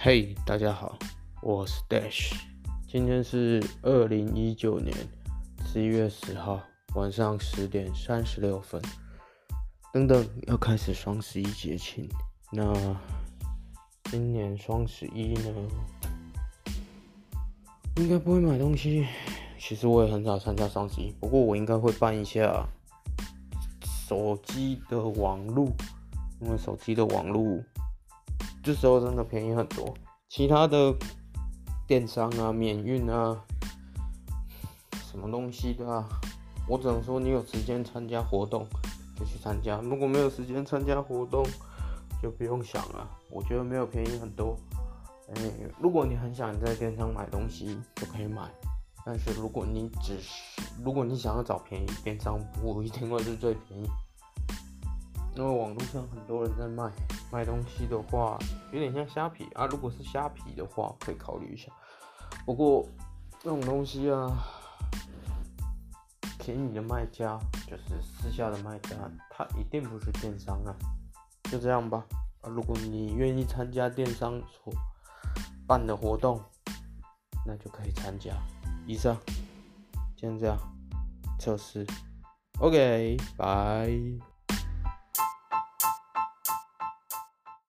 嘿，大家好，我是 Dash，今天是二零一九年十一月十号晚上十点三十六分，等等要开始双十一节庆。那今年双十一呢，应该不会买东西。其实我也很少参加双十一，不过我应该会办一下手机的网路，因为手机的网路。这时候真的便宜很多，其他的电商啊、免运啊、什么东西的啊，我只能说你有时间参加活动就去参加，如果没有时间参加活动就不用想了。我觉得没有便宜很多。哎，如果你很想在电商买东西就可以买，但是如果你只是如果你想要找便宜，电商不一定会是最便宜。因为网络上很多人在卖卖东西的话，有点像虾皮啊。如果是虾皮的话，可以考虑一下。不过这种东西啊，便宜的卖家就是私下的卖家，他一定不是电商啊。就这样吧。啊，如果你愿意参加电商所办的活动，那就可以参加。以上，先这样测试。OK，拜。